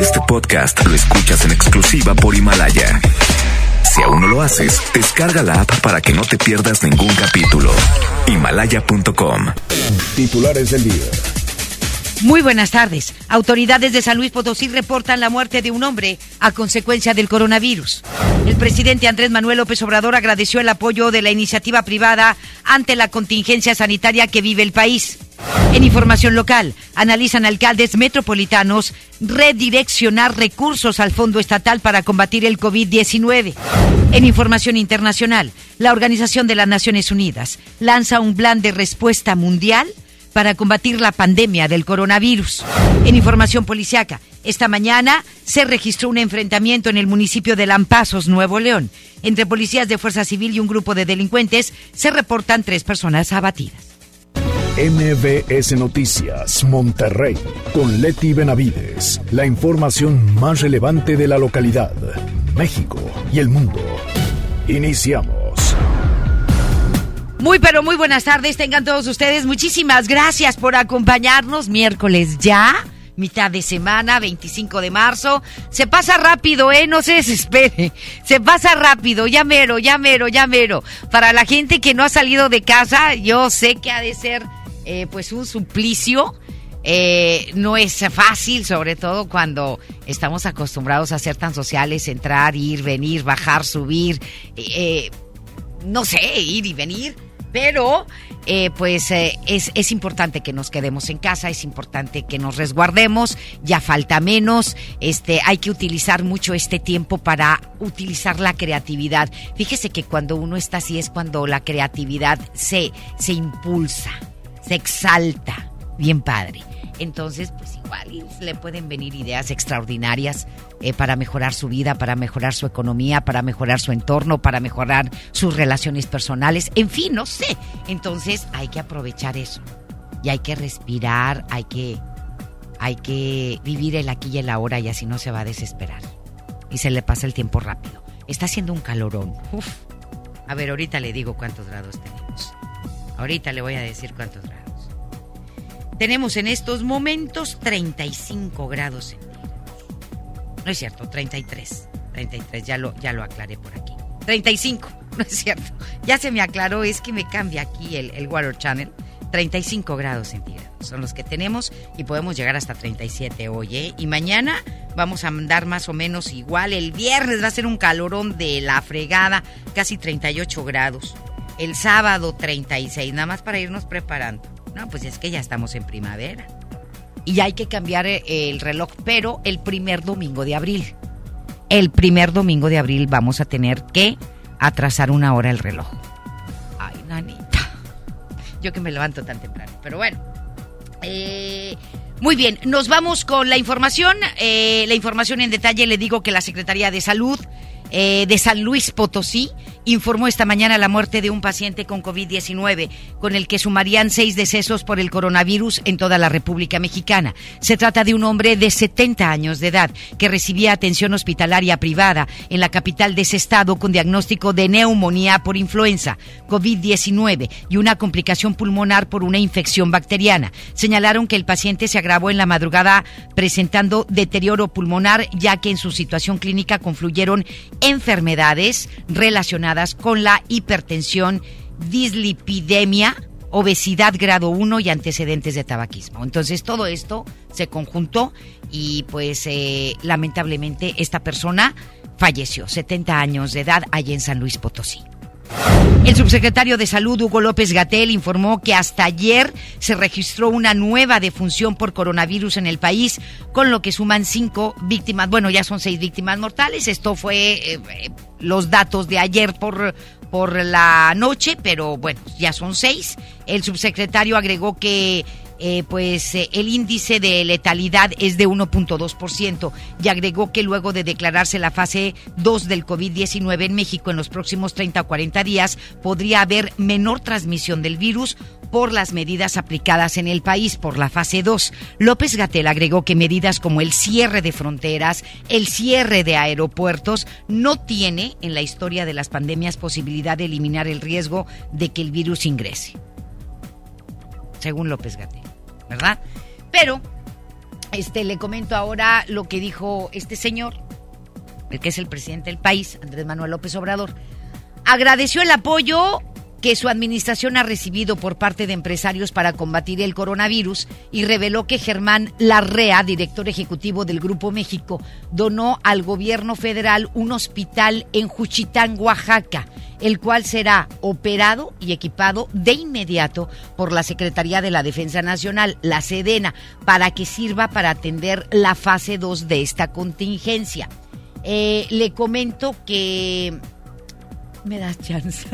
Este podcast lo escuchas en exclusiva por Himalaya. Si aún no lo haces, descarga la app para que no te pierdas ningún capítulo. Himalaya.com. Titulares del día. Muy buenas tardes. Autoridades de San Luis Potosí reportan la muerte de un hombre a consecuencia del coronavirus. El presidente Andrés Manuel López Obrador agradeció el apoyo de la iniciativa privada ante la contingencia sanitaria que vive el país. En información local, analizan alcaldes metropolitanos redireccionar recursos al Fondo Estatal para combatir el COVID-19. En información internacional, la Organización de las Naciones Unidas lanza un plan de respuesta mundial para combatir la pandemia del coronavirus. En información policiaca, esta mañana se registró un enfrentamiento en el municipio de Lampazos, Nuevo León. Entre policías de Fuerza Civil y un grupo de delincuentes se reportan tres personas abatidas. MBS Noticias, Monterrey, con Leti Benavides. La información más relevante de la localidad, México y el mundo. Iniciamos. Muy pero muy buenas tardes, tengan todos ustedes. Muchísimas gracias por acompañarnos miércoles ya. Mitad de semana, 25 de marzo. Se pasa rápido, ¿eh? No se desespere. Se pasa rápido, ya mero, ya. Para la gente que no ha salido de casa, yo sé que ha de ser eh, pues un suplicio. Eh, no es fácil, sobre todo cuando estamos acostumbrados a ser tan sociales, entrar, ir, venir, bajar, subir, eh, no sé, ir y venir. Pero, pues es, es importante que nos quedemos en casa, es importante que nos resguardemos, ya falta menos, este, hay que utilizar mucho este tiempo para utilizar la creatividad. Fíjese que cuando uno está así es cuando la creatividad se, se impulsa se exalta. Bien padre. Entonces, pues igual le pueden venir ideas extraordinarias eh, para mejorar su vida, para mejorar su economía, para mejorar su entorno, para mejorar sus relaciones personales, en fin, no sé. Entonces hay que aprovechar eso. Y hay que respirar, hay que, hay que vivir el aquí y el ahora y así no se va a desesperar. Y se le pasa el tiempo rápido. Está haciendo un calorón. A ver, ahorita le digo cuántos grados tenemos. Ahorita le voy a decir cuántos grados. Tenemos en estos momentos 35 grados centígrados. No es cierto, 33. 33, ya lo, ya lo aclaré por aquí. 35, no es cierto. Ya se me aclaró, es que me cambia aquí el, el Water Channel. 35 grados centígrados son los que tenemos y podemos llegar hasta 37 hoy, ¿eh? Y mañana vamos a andar más o menos igual. El viernes va a ser un calorón de la fregada, casi 38 grados. El sábado 36, nada más para irnos preparando. No, pues es que ya estamos en primavera. Y hay que cambiar eh, el reloj, pero el primer domingo de abril. El primer domingo de abril vamos a tener que atrasar una hora el reloj. Ay, nanita. Yo que me levanto tan temprano. Pero bueno. Eh, muy bien, nos vamos con la información. Eh, la información en detalle le digo que la Secretaría de Salud de San Luis Potosí informó esta mañana la muerte de un paciente con COVID-19, con el que sumarían seis decesos por el coronavirus en toda la República Mexicana. Se trata de un hombre de 70 años de edad que recibía atención hospitalaria privada en la capital de ese estado con diagnóstico de neumonía por influenza, COVID-19 y una complicación pulmonar por una infección bacteriana. Señalaron que el paciente se agravó en la madrugada presentando deterioro pulmonar ya que en su situación clínica confluyeron enfermedades relacionadas con la hipertensión, dislipidemia, obesidad grado 1 y antecedentes de tabaquismo. Entonces todo esto se conjuntó y pues eh, lamentablemente esta persona falleció, 70 años de edad, allá en San Luis Potosí. El subsecretario de Salud, Hugo López Gatel, informó que hasta ayer se registró una nueva defunción por coronavirus en el país, con lo que suman cinco víctimas, bueno, ya son seis víctimas mortales. Esto fue eh, eh, los datos de ayer por, por la noche, pero bueno, ya son seis. El subsecretario agregó que eh, pues eh, el índice de letalidad es de 1.2% y agregó que luego de declararse la fase 2 del COVID-19 en México en los próximos 30 o 40 días podría haber menor transmisión del virus por las medidas aplicadas en el país por la fase 2. López Gatel agregó que medidas como el cierre de fronteras, el cierre de aeropuertos, no tiene en la historia de las pandemias posibilidad de eliminar el riesgo de que el virus ingrese. Según López Gatel. ¿Verdad? Pero Este, le comento ahora lo que dijo este señor, el que es el presidente del país, Andrés Manuel López Obrador. Agradeció el apoyo que su administración ha recibido por parte de empresarios para combatir el coronavirus y reveló que Germán Larrea, director ejecutivo del Grupo México, donó al gobierno federal un hospital en Juchitán, Oaxaca, el cual será operado y equipado de inmediato por la Secretaría de la Defensa Nacional, la Sedena, para que sirva para atender la fase 2 de esta contingencia. Eh, le comento que me das chance.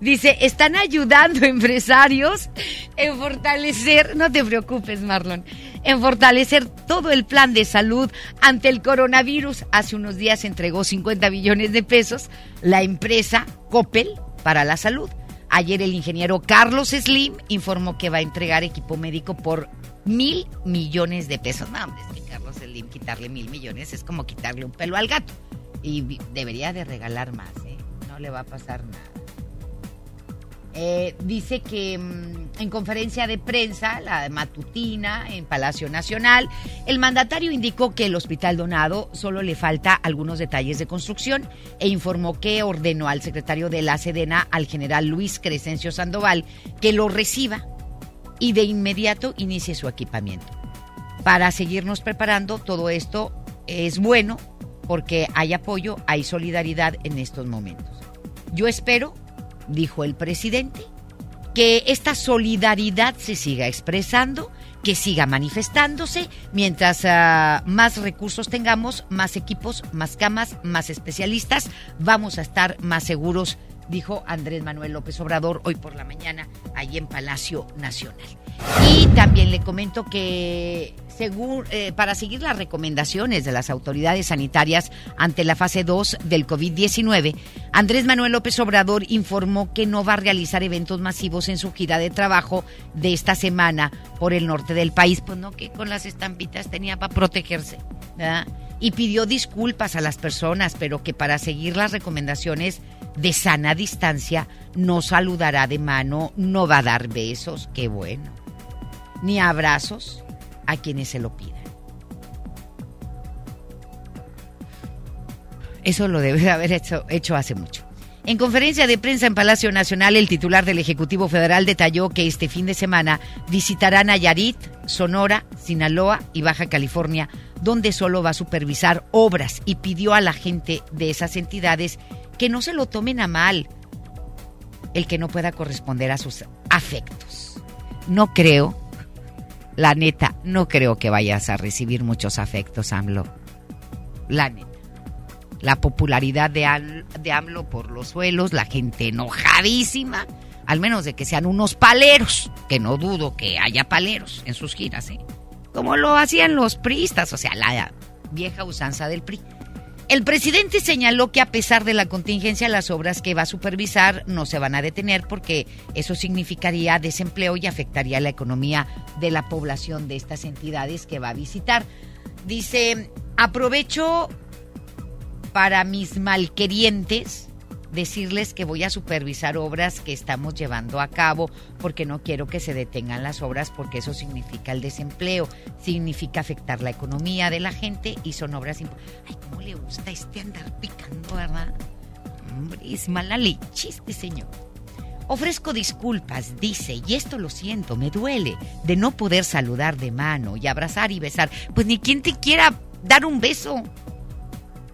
Dice, están ayudando empresarios en fortalecer, no te preocupes Marlon, en fortalecer todo el plan de salud ante el coronavirus. Hace unos días entregó 50 millones de pesos la empresa Coppel para la salud. Ayer el ingeniero Carlos Slim informó que va a entregar equipo médico por mil millones de pesos. No, hombre, es que Carlos Slim quitarle mil millones es como quitarle un pelo al gato. Y debería de regalar más, ¿eh? No le va a pasar nada. Eh, dice que mm, en conferencia de prensa, la matutina en Palacio Nacional, el mandatario indicó que el hospital donado solo le falta algunos detalles de construcción e informó que ordenó al secretario de la Sedena, al general Luis Crescencio Sandoval, que lo reciba y de inmediato inicie su equipamiento. Para seguirnos preparando, todo esto es bueno porque hay apoyo, hay solidaridad en estos momentos. Yo espero, dijo el presidente, que esta solidaridad se siga expresando, que siga manifestándose, mientras ah, más recursos tengamos, más equipos, más camas, más especialistas, vamos a estar más seguros, dijo Andrés Manuel López Obrador hoy por la mañana, allí en Palacio Nacional. Y también le comento que según, eh, para seguir las recomendaciones de las autoridades sanitarias ante la fase 2 del COVID-19, Andrés Manuel López Obrador informó que no va a realizar eventos masivos en su gira de trabajo de esta semana por el norte del país, pues no que con las estampitas tenía para protegerse, Y pidió disculpas a las personas, pero que para seguir las recomendaciones de sana distancia no saludará de mano, no va a dar besos, qué bueno, ni abrazos a quienes se lo pidan. Eso lo debe de haber hecho, hecho hace mucho. En conferencia de prensa en Palacio Nacional, el titular del Ejecutivo Federal detalló que este fin de semana visitarán Nayarit, Sonora, Sinaloa y Baja California, donde solo va a supervisar obras y pidió a la gente de esas entidades que no se lo tomen a mal el que no pueda corresponder a sus afectos. No creo la neta, no creo que vayas a recibir muchos afectos, AMLO. La neta. La popularidad de, de AMLO por los suelos, la gente enojadísima, al menos de que sean unos paleros, que no dudo que haya paleros en sus giras, ¿eh? Como lo hacían los priistas, o sea, la vieja usanza del PRI. El presidente señaló que a pesar de la contingencia, las obras que va a supervisar no se van a detener porque eso significaría desempleo y afectaría la economía de la población de estas entidades que va a visitar. Dice, aprovecho para mis malquerientes decirles que voy a supervisar obras que estamos llevando a cabo porque no quiero que se detengan las obras porque eso significa el desempleo, significa afectar la economía de la gente y son obras Ay, cómo le gusta este andar picando, ¿verdad? Hombre, es mala leche este señor. Ofrezco disculpas, dice, y esto lo siento, me duele, de no poder saludar de mano y abrazar y besar. Pues ni quien te quiera dar un beso.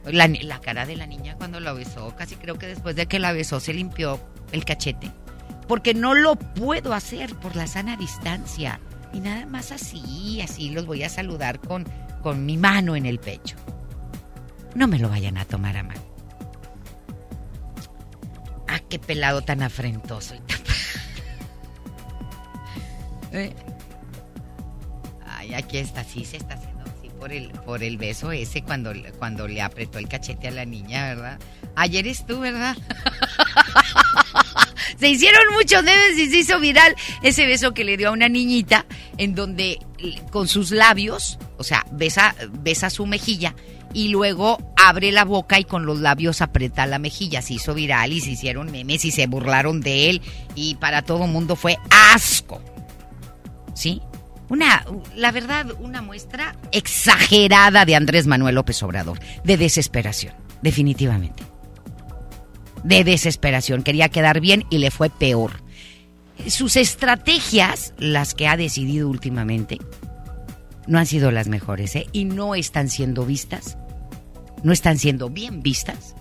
La, cara de la niña cuando la besó, casi creo que después de que la besó se limpió el cachete. Porque no lo puedo hacer por la sana distancia. Y nada más así, así los voy a saludar con, con mi mano en el pecho. No me lo vayan a tomar a mal. Ah, qué pelado tan afrentoso y tan... ¿Eh? Ay, aquí está, sí se está haciendo por el, por el beso ese cuando, cuando le apretó el cachete a la niña, ¿verdad? Ayer es tú, ¿verdad? se hicieron muchos memes y se hizo viral ese beso que le dio a una niñita en donde con sus labios, o sea, besa, besa su mejilla y luego abre la boca y con los labios aprieta la mejilla. Se hizo viral y se hicieron memes y se burlaron de él y para todo mundo fue asco. ¿Sí? Una, la verdad, una muestra exagerada de Andrés Manuel López Obrador, de desesperación, definitivamente. De desesperación, quería quedar bien y le fue peor. Sus estrategias, las que ha decidido últimamente, no han sido las mejores, ¿eh? Y no están siendo vistas, no están siendo bien vistas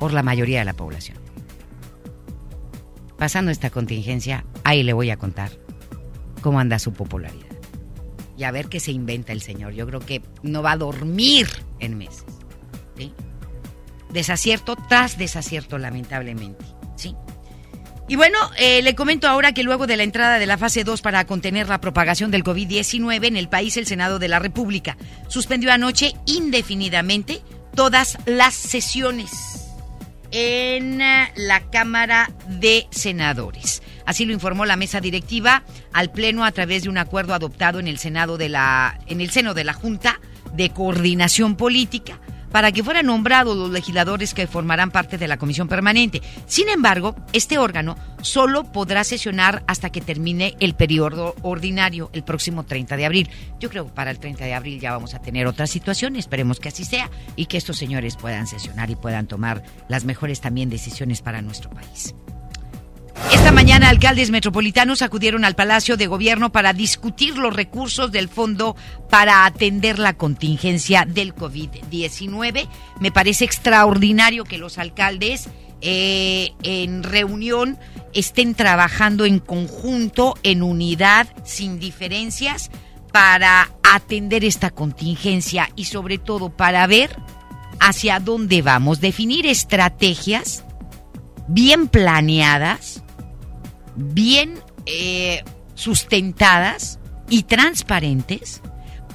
por la mayoría de la población. Pasando esta contingencia, ahí le voy a contar cómo anda su popularidad. Y a ver qué se inventa el señor. Yo creo que no va a dormir en meses. Desacierto tras desacierto, lamentablemente. ¿sí? Y bueno, eh, le comento ahora que luego de la entrada de la fase 2 para contener la propagación del COVID-19 en el país, el Senado de la República suspendió anoche indefinidamente todas las sesiones en eh, la Cámara de Senadores. Así lo informó la mesa directiva al pleno a través de un acuerdo adoptado en el Senado de la en el seno de la Junta de Coordinación Política para que fueran nombrados los legisladores que formarán parte de la comisión permanente. Sin embargo, este órgano solo podrá sesionar hasta que termine el periodo ordinario el próximo 30 de abril. Yo creo que para el 30 de abril ya vamos a tener otra situación, esperemos que así sea y que estos señores puedan sesionar y puedan tomar las mejores también decisiones para nuestro país. Esta mañana alcaldes metropolitanos acudieron al Palacio de Gobierno para discutir los recursos del fondo para atender la contingencia del COVID-19. Me parece extraordinario que los alcaldes eh, en reunión estén trabajando en conjunto, en unidad, sin diferencias, para atender esta contingencia y sobre todo para ver hacia dónde vamos, definir estrategias bien planeadas bien eh, sustentadas y transparentes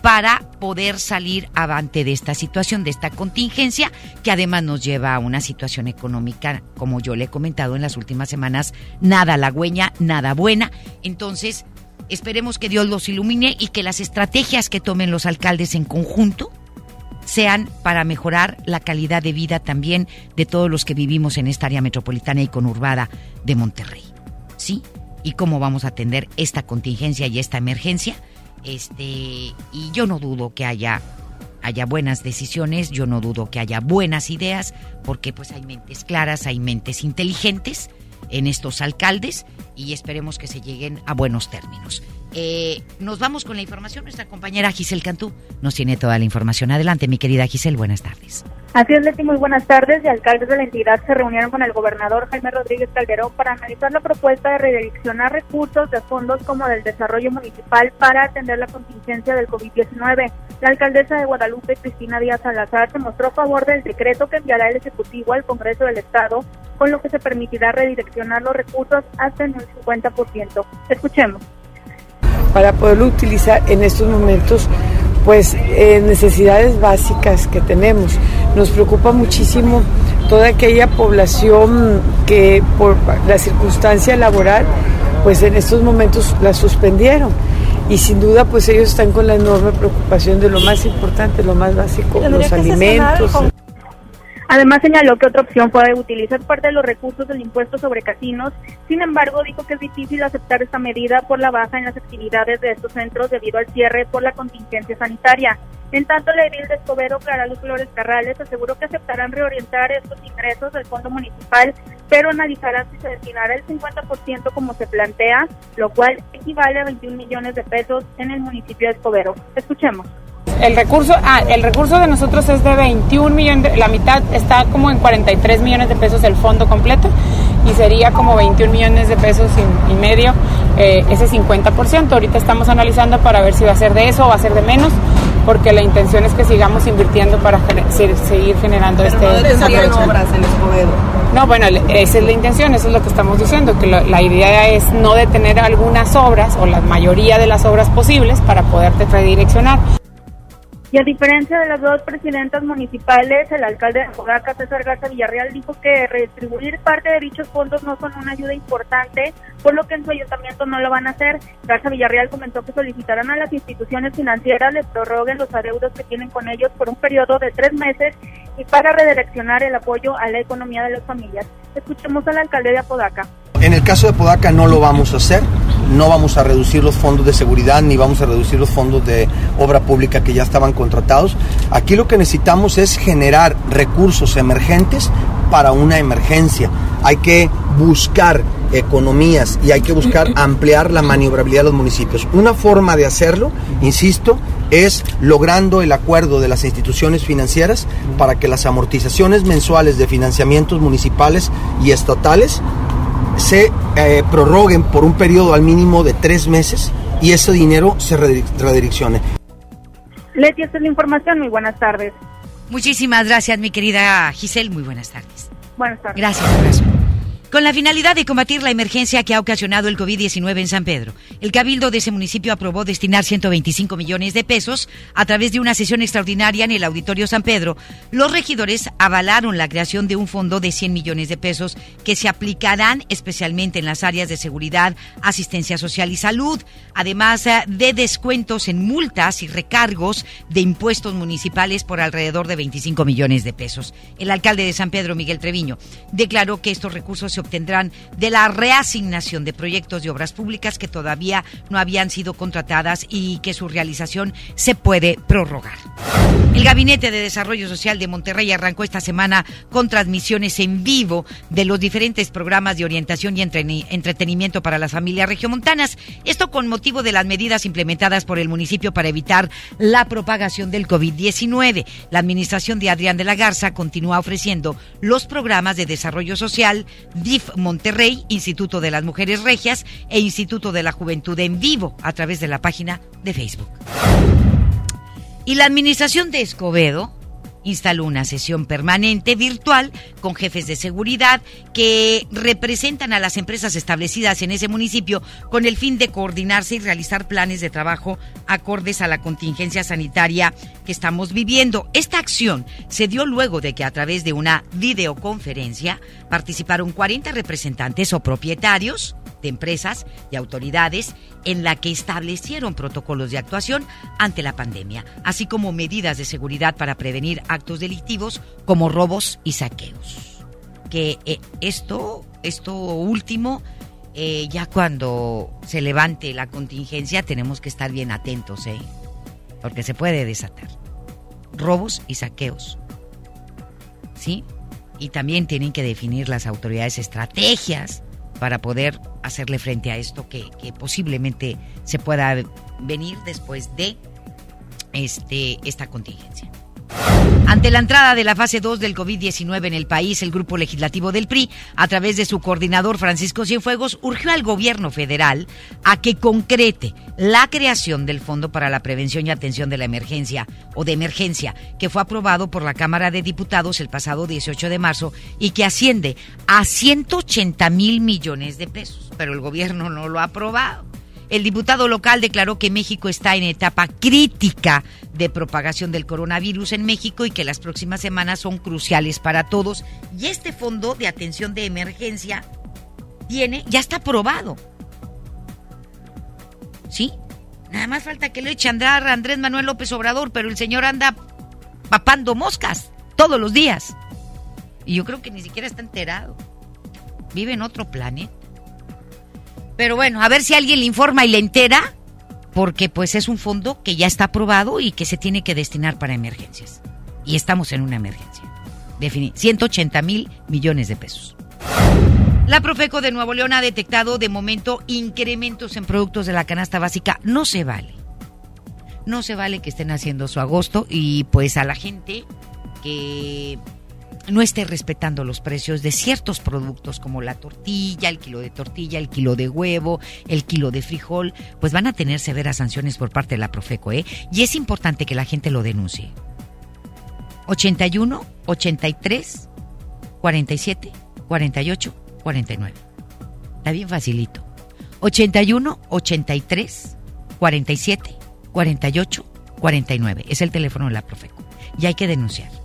para poder salir avante de esta situación, de esta contingencia, que además nos lleva a una situación económica, como yo le he comentado en las últimas semanas, nada halagüeña, nada buena. Entonces, esperemos que Dios los ilumine y que las estrategias que tomen los alcaldes en conjunto sean para mejorar la calidad de vida también de todos los que vivimos en esta área metropolitana y conurbada de Monterrey. ¿Sí? Y cómo vamos a atender esta contingencia y esta emergencia. Este, y yo no dudo que haya haya buenas decisiones, yo no dudo que haya buenas ideas, porque pues hay mentes claras, hay mentes inteligentes en estos alcaldes y esperemos que se lleguen a buenos términos. Eh, nos vamos con la información. Nuestra compañera Giselle Cantú nos tiene toda la información. Adelante, mi querida Giselle, buenas tardes. Así es, Leti, muy buenas tardes. Y alcaldes de la entidad se reunieron con el gobernador Jaime Rodríguez Calderón para analizar la propuesta de redireccionar recursos de fondos como del desarrollo municipal para atender la contingencia del COVID-19. La alcaldesa de Guadalupe, Cristina Díaz Salazar, se mostró a favor del decreto que enviará el Ejecutivo al Congreso del Estado, con lo que se permitirá redireccionar los recursos hasta en un 50%. Escuchemos para poderlo utilizar en estos momentos pues necesidades básicas que tenemos. Nos preocupa muchísimo toda aquella población que por la circunstancia laboral pues en estos momentos la suspendieron y sin duda pues ellos están con la enorme preocupación de lo más importante, lo más básico, los alimentos. Además señaló que otra opción puede utilizar parte de los recursos del impuesto sobre casinos. Sin embargo, dijo que es difícil aceptar esta medida por la baja en las actividades de estos centros debido al cierre por la contingencia sanitaria. En tanto, la edil de Escobedo, Clara Luz Flores Carrales, aseguró que aceptarán reorientar estos ingresos del fondo municipal, pero analizarán si se destinará el 50% como se plantea, lo cual equivale a 21 millones de pesos en el municipio de Escobedo. Escuchemos. El recurso, ah, el recurso de nosotros es de 21 millones, la mitad está como en 43 millones de pesos el fondo completo y sería como 21 millones de pesos y, medio eh, ese 50%. Ahorita estamos analizando para ver si va a ser de eso o va a ser de menos, porque la intención es que sigamos invirtiendo para seguir generando este... No obras en Escobedo. No, bueno, esa es la intención, eso es lo que estamos diciendo, que la idea es no detener algunas obras o la mayoría de las obras posibles para poderte redireccionar. Y a diferencia de las dos presidentas municipales, el alcalde de Apodaca, César Garza Villarreal, dijo que redistribuir parte de dichos fondos no son una ayuda importante, por lo que en su ayuntamiento no lo van a hacer. Garza Villarreal comentó que solicitarán a las instituciones financieras les prorroguen los adeudos que tienen con ellos por un periodo de tres meses y para redireccionar el apoyo a la economía de las familias. Escuchemos al alcalde de Apodaca. En el caso de Apodaca no lo vamos a hacer no vamos a reducir los fondos de seguridad ni vamos a reducir los fondos de obra pública que ya estaban contratados. Aquí lo que necesitamos es generar recursos emergentes para una emergencia. Hay que buscar economías y hay que buscar ampliar la maniobrabilidad de los municipios. Una forma de hacerlo, insisto, es logrando el acuerdo de las instituciones financieras para que las amortizaciones mensuales de financiamientos municipales y estatales se eh, prorroguen por un periodo al mínimo de tres meses y ese dinero se redireccione. Leti, esta es la información. Muy buenas tardes. Muchísimas gracias, mi querida Giselle. Muy buenas tardes. Buenas tardes. Gracias. Con la finalidad de combatir la emergencia que ha ocasionado el COVID-19 en San Pedro, el Cabildo de ese municipio aprobó destinar 125 millones de pesos a través de una sesión extraordinaria en el Auditorio San Pedro. Los regidores avalaron la creación de un fondo de 100 millones de pesos que se aplicarán especialmente en las áreas de seguridad, asistencia social y salud, además eh, de descuentos en multas y recargos de impuestos municipales por alrededor de 25 millones de pesos. El alcalde de San Pedro, Miguel Treviño, declaró que estos recursos se obtendrán de la reasignación de proyectos de obras públicas que todavía no habían sido contratadas y que su realización se puede prorrogar. El Gabinete de Desarrollo Social de Monterrey arrancó esta semana con transmisiones en vivo de los diferentes programas de orientación y entretenimiento para las familias regiomontanas. Esto con motivo de las medidas implementadas por el municipio para evitar la propagación del COVID-19. La administración de Adrián de la Garza continúa ofreciendo los programas de desarrollo social, Monterrey, Instituto de las Mujeres Regias e Instituto de la Juventud en vivo a través de la página de Facebook. Y la administración de Escobedo instaló una sesión permanente virtual con jefes de seguridad que representan a las empresas establecidas en ese municipio con el fin de coordinarse y realizar planes de trabajo acordes a la contingencia sanitaria que estamos viviendo. Esta acción se dio luego de que a través de una videoconferencia participaron 40 representantes o propietarios de empresas y autoridades en la que establecieron protocolos de actuación ante la pandemia, así como medidas de seguridad para prevenir actos delictivos como robos y saqueos. Que eh, esto, esto último, eh, ya cuando se levante la contingencia tenemos que estar bien atentos, ¿eh? Porque se puede desatar. Robos y saqueos. ¿Sí? Y también tienen que definir las autoridades estrategias para poder hacerle frente a esto que, posiblemente se pueda venir después de este, esta contingencia. Ante la entrada de la fase 2 del COVID-19 en el país, el grupo legislativo del PRI, a través de su coordinador Francisco Cienfuegos, urgió al gobierno federal a que concrete la creación del Fondo para la Prevención y Atención de la Emergencia o de Emergencia, que fue aprobado por la Cámara de Diputados el pasado 18 de marzo y que asciende a 180 mil millones de pesos. Pero el gobierno no lo ha aprobado. El diputado local declaró que México está en etapa crítica de propagación del coronavirus en México y que las próximas semanas son cruciales para todos. Y este fondo de atención de emergencia tiene, ya está aprobado. ¿Sí? Nada más falta que le eche andar Andrés Manuel López Obrador, pero el señor anda papando moscas todos los días. Y yo creo que ni siquiera está enterado. Vive en otro planeta. Pero bueno, a ver si alguien le informa y le entera, porque pues es un fondo que ya está aprobado y que se tiene que destinar para emergencias. Y estamos en una emergencia. 180 mil millones de pesos. La Profeco de Nuevo León ha detectado de momento incrementos en productos de la canasta básica. No se vale. No se vale que estén haciendo su agosto y pues a la gente que no esté respetando los precios de ciertos productos como la tortilla, el kilo de tortilla, el kilo de huevo, el kilo de frijol, pues van a tener severas sanciones por parte de la Profeco, ¿eh? Y es importante que la gente lo denuncie. 81 83 47 48 49. Está bien facilito. 81 83 47 48 49. Es el teléfono de la Profeco. Y hay que denunciar.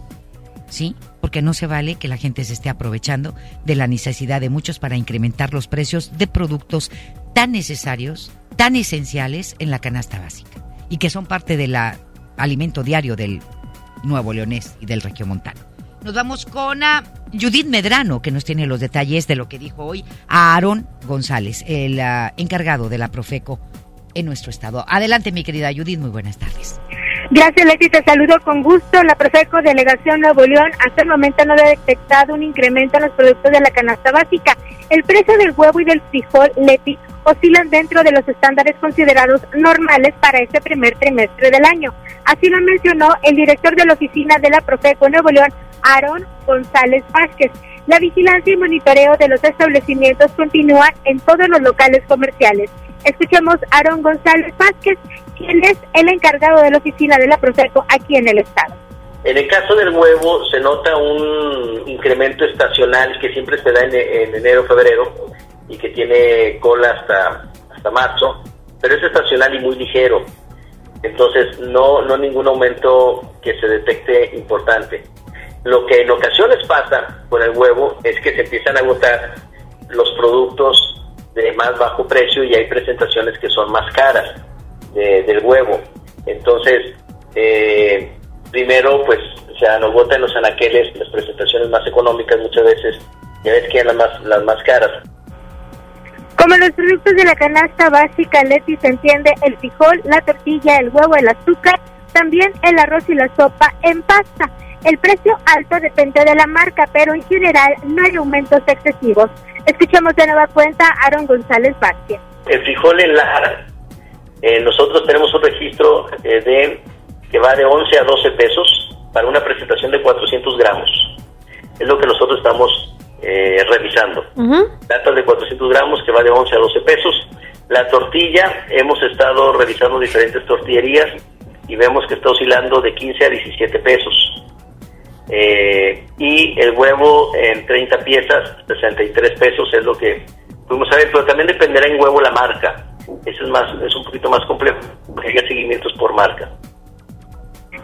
¿Sí? porque no se vale que la gente se esté aprovechando de la necesidad de muchos para incrementar los precios de productos tan necesarios, tan esenciales en la canasta básica y que son parte del alimento diario del nuevo leonés y del regiomontano. Nos vamos con a Judith Medrano, que nos tiene los detalles de lo que dijo hoy a Aaron González, el ah, encargado de la Profeco en nuestro estado. Adelante, mi querida Judith, muy buenas tardes. Gracias, Leti. Te saludo con gusto. La Profeco Delegación Nuevo León hasta el momento no ha detectado un incremento en los productos de la canasta básica. El precio del huevo y del frijol, Leti, oscilan dentro de los estándares considerados normales para este primer trimestre del año. Así lo mencionó el director de la oficina de la Profeco Nuevo León, Aaron González Vázquez. La vigilancia y monitoreo de los establecimientos continúan en todos los locales comerciales. Escuchemos a Aaron González Vázquez, quien es el encargado de la oficina de la Profeco aquí en el estado. En el caso del huevo se nota un incremento estacional que siempre se da en, en enero, febrero y que tiene cola hasta, hasta marzo, pero es estacional y muy ligero. Entonces no, no ningún aumento que se detecte importante. Lo que en ocasiones pasa con el huevo es que se empiezan a agotar los productos de más bajo precio y hay presentaciones que son más caras del huevo. Entonces, eh, primero, pues se agotan los anaqueles, las presentaciones más económicas muchas veces, ya ves que las más, las más caras. Como los productos de la canasta básica, Leti, se entiende el frijol, la tortilla, el huevo, el azúcar, también el arroz y la sopa en pasta. El precio alto depende de la marca, pero en general no hay aumentos excesivos. Escuchemos de nueva cuenta a Aaron González Vázquez. El frijol en la... Eh, nosotros tenemos un registro eh, de que va de 11 a 12 pesos para una presentación de 400 gramos. Es lo que nosotros estamos eh, revisando. Datos de 400 gramos que va de 11 a 12 pesos. La tortilla, hemos estado revisando diferentes tortillerías y vemos que está oscilando de 15 a 17 pesos. Eh, y el huevo en 30 piezas, 63 pesos es lo que fuimos a ver, pero también dependerá en huevo la marca. Eso es, más, es un poquito más complejo, porque hay seguimientos por marca.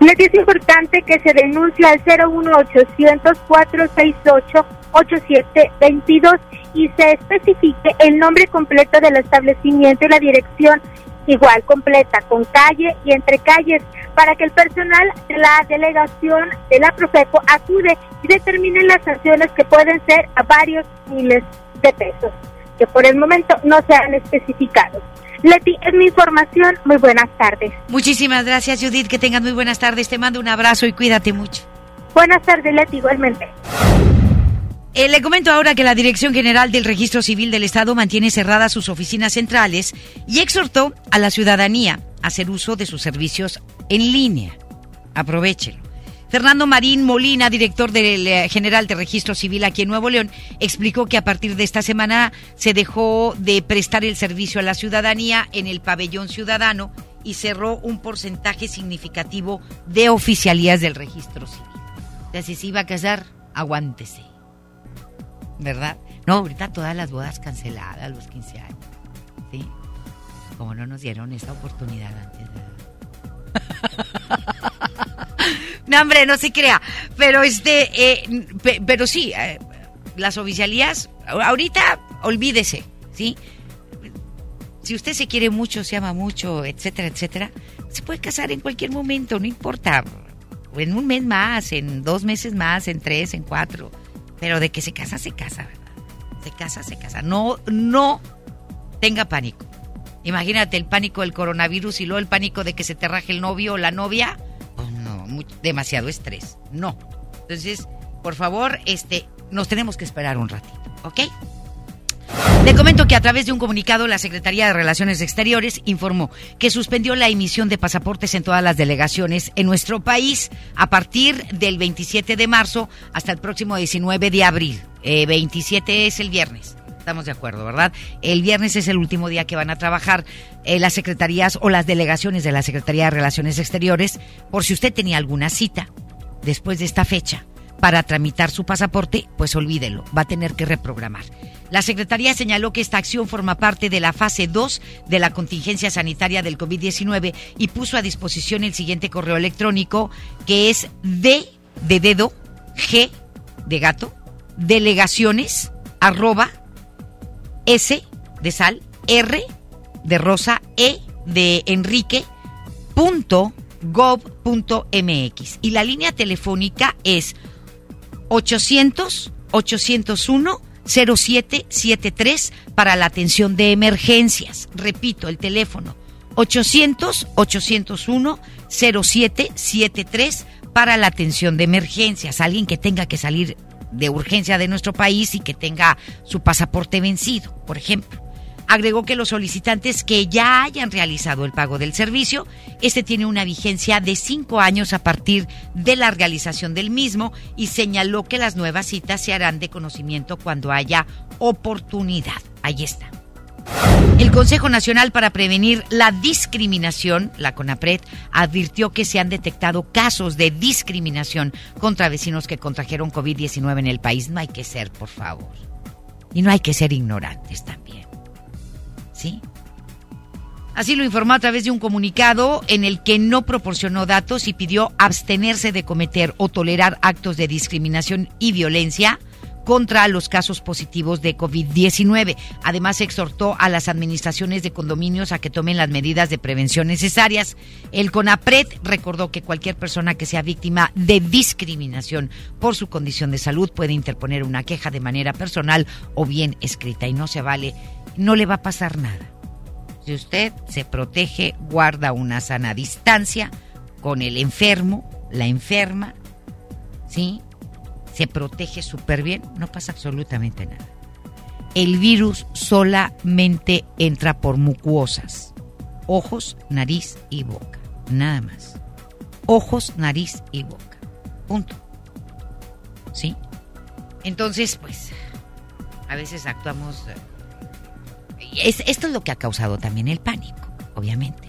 es importante que se denuncie al 01800 468 8722 y se especifique el nombre completo del establecimiento y la dirección igual completa con calle y entre calles para que el personal de la delegación de la Profeco acude y determine las sanciones que pueden ser a varios miles de pesos, que por el momento no se han especificado. Leti, es mi información. Muy buenas tardes. Muchísimas gracias, Judith. Que tengan muy buenas tardes. Te mando un abrazo y cuídate mucho. Buenas tardes, Leti, igualmente. Eh, le comento ahora que la Dirección General del Registro Civil del Estado mantiene cerradas sus oficinas centrales y exhortó a la ciudadanía a hacer uso de sus servicios en línea. Aprovechelo. Fernando Marín Molina, director del eh, General de Registro Civil aquí en Nuevo León, explicó que a partir de esta semana se dejó de prestar el servicio a la ciudadanía en el pabellón ciudadano y cerró un porcentaje significativo de oficialías del registro civil. Entonces, si iba a casar, aguántese. ¿verdad? No, ahorita todas las bodas canceladas, los 15 años. ¿Sí? Como no nos dieron esta oportunidad antes. no, hombre, no se crea. Pero este, eh, pero sí, eh, las oficialías, ahorita olvídese, ¿sí? Si usted se quiere mucho, se ama mucho, etcétera, etcétera, se puede casar en cualquier momento, no importa. En un mes más, en dos meses más, en tres, en cuatro pero de que se casa, se casa, ¿verdad? Se casa, se casa. No, no tenga pánico. Imagínate el pánico del coronavirus y luego el pánico de que se te raje el novio o la novia. Pues no, demasiado estrés. No. Entonces, por favor, este, nos tenemos que esperar un ratito, ¿ok? Le comento que a través de un comunicado la Secretaría de Relaciones Exteriores informó que suspendió la emisión de pasaportes en todas las delegaciones en nuestro país a partir del 27 de marzo hasta el próximo 19 de abril. 27 eh, es el viernes. Estamos de acuerdo, ¿verdad? El viernes es el último día que van a trabajar eh, las secretarías o las delegaciones de la Secretaría de Relaciones Exteriores por si usted tenía alguna cita después de esta fecha para tramitar su pasaporte, pues olvídelo, va a tener que reprogramar. La Secretaría señaló que esta acción forma parte de la fase 2 de la contingencia sanitaria del COVID-19 y puso a disposición el siguiente correo electrónico que es D de dedo, G de gato, delegaciones, arroba, S de sal, R de rosa, E de Enrique, punto gov.mx. Y la línea telefónica es 800 801 0773 para la atención de emergencias. Repito, el teléfono 800 801 0773 para la atención de emergencias. Alguien que tenga que salir de urgencia de nuestro país y que tenga su pasaporte vencido, por ejemplo. Agregó que los solicitantes que ya hayan realizado el pago del servicio, este tiene una vigencia de cinco años a partir de la realización del mismo y señaló que las nuevas citas se harán de conocimiento cuando haya oportunidad. Ahí está. El Consejo Nacional para Prevenir la Discriminación, la CONAPRED, advirtió que se han detectado casos de discriminación contra vecinos que contrajeron COVID-19 en el país. No hay que ser, por favor. Y no hay que ser ignorantes también. ¿Sí? Así lo informó a través de un comunicado en el que no proporcionó datos y pidió abstenerse de cometer o tolerar actos de discriminación y violencia contra los casos positivos de COVID-19. Además, exhortó a las administraciones de condominios a que tomen las medidas de prevención necesarias. El CONAPRED recordó que cualquier persona que sea víctima de discriminación por su condición de salud puede interponer una queja de manera personal o bien escrita y no se vale, no le va a pasar nada. Si usted se protege, guarda una sana distancia con el enfermo, la enferma, ¿sí? Se protege súper bien, no pasa absolutamente nada. El virus solamente entra por mucosas, ojos, nariz y boca, nada más. Ojos, nariz y boca. Punto. ¿Sí? Entonces, pues, a veces actuamos... Eh, esto es lo que ha causado también el pánico, obviamente.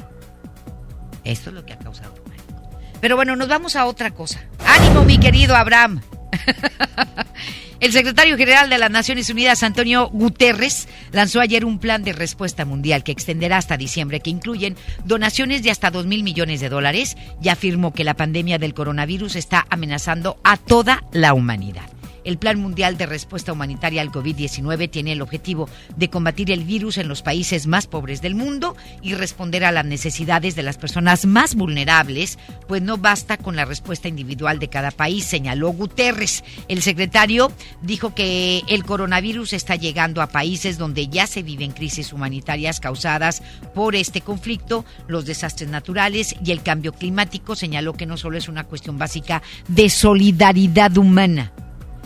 Esto es lo que ha causado el pánico. Pero bueno, nos vamos a otra cosa. Ánimo, mi querido Abraham. El secretario general de las Naciones Unidas, Antonio Guterres, lanzó ayer un plan de respuesta mundial que extenderá hasta diciembre, que incluyen donaciones de hasta 2 mil millones de dólares y afirmó que la pandemia del coronavirus está amenazando a toda la humanidad. El Plan Mundial de Respuesta Humanitaria al COVID-19 tiene el objetivo de combatir el virus en los países más pobres del mundo y responder a las necesidades de las personas más vulnerables, pues no basta con la respuesta individual de cada país, señaló Guterres. El secretario dijo que el coronavirus está llegando a países donde ya se viven crisis humanitarias causadas por este conflicto, los desastres naturales y el cambio climático. Señaló que no solo es una cuestión básica de solidaridad humana,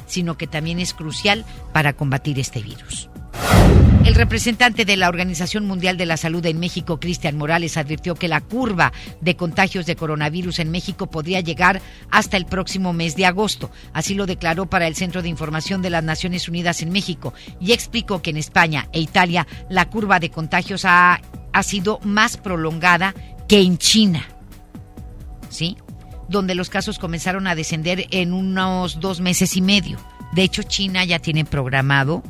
sino que también es crucial para combatir este virus. El representante de la Organización Mundial de la Salud en México, Cristian Morales, advirtió que la curva de contagios de coronavirus en México podría llegar hasta el próximo mes de agosto. Así lo declaró para el Centro de Información de las Naciones Unidas en México y explicó que en España e Italia la curva de contagios ha, ha sido más prolongada que en China. ¿Sí? Donde los casos comenzaron a descender en unos dos meses y medio. De hecho, China ya tiene programado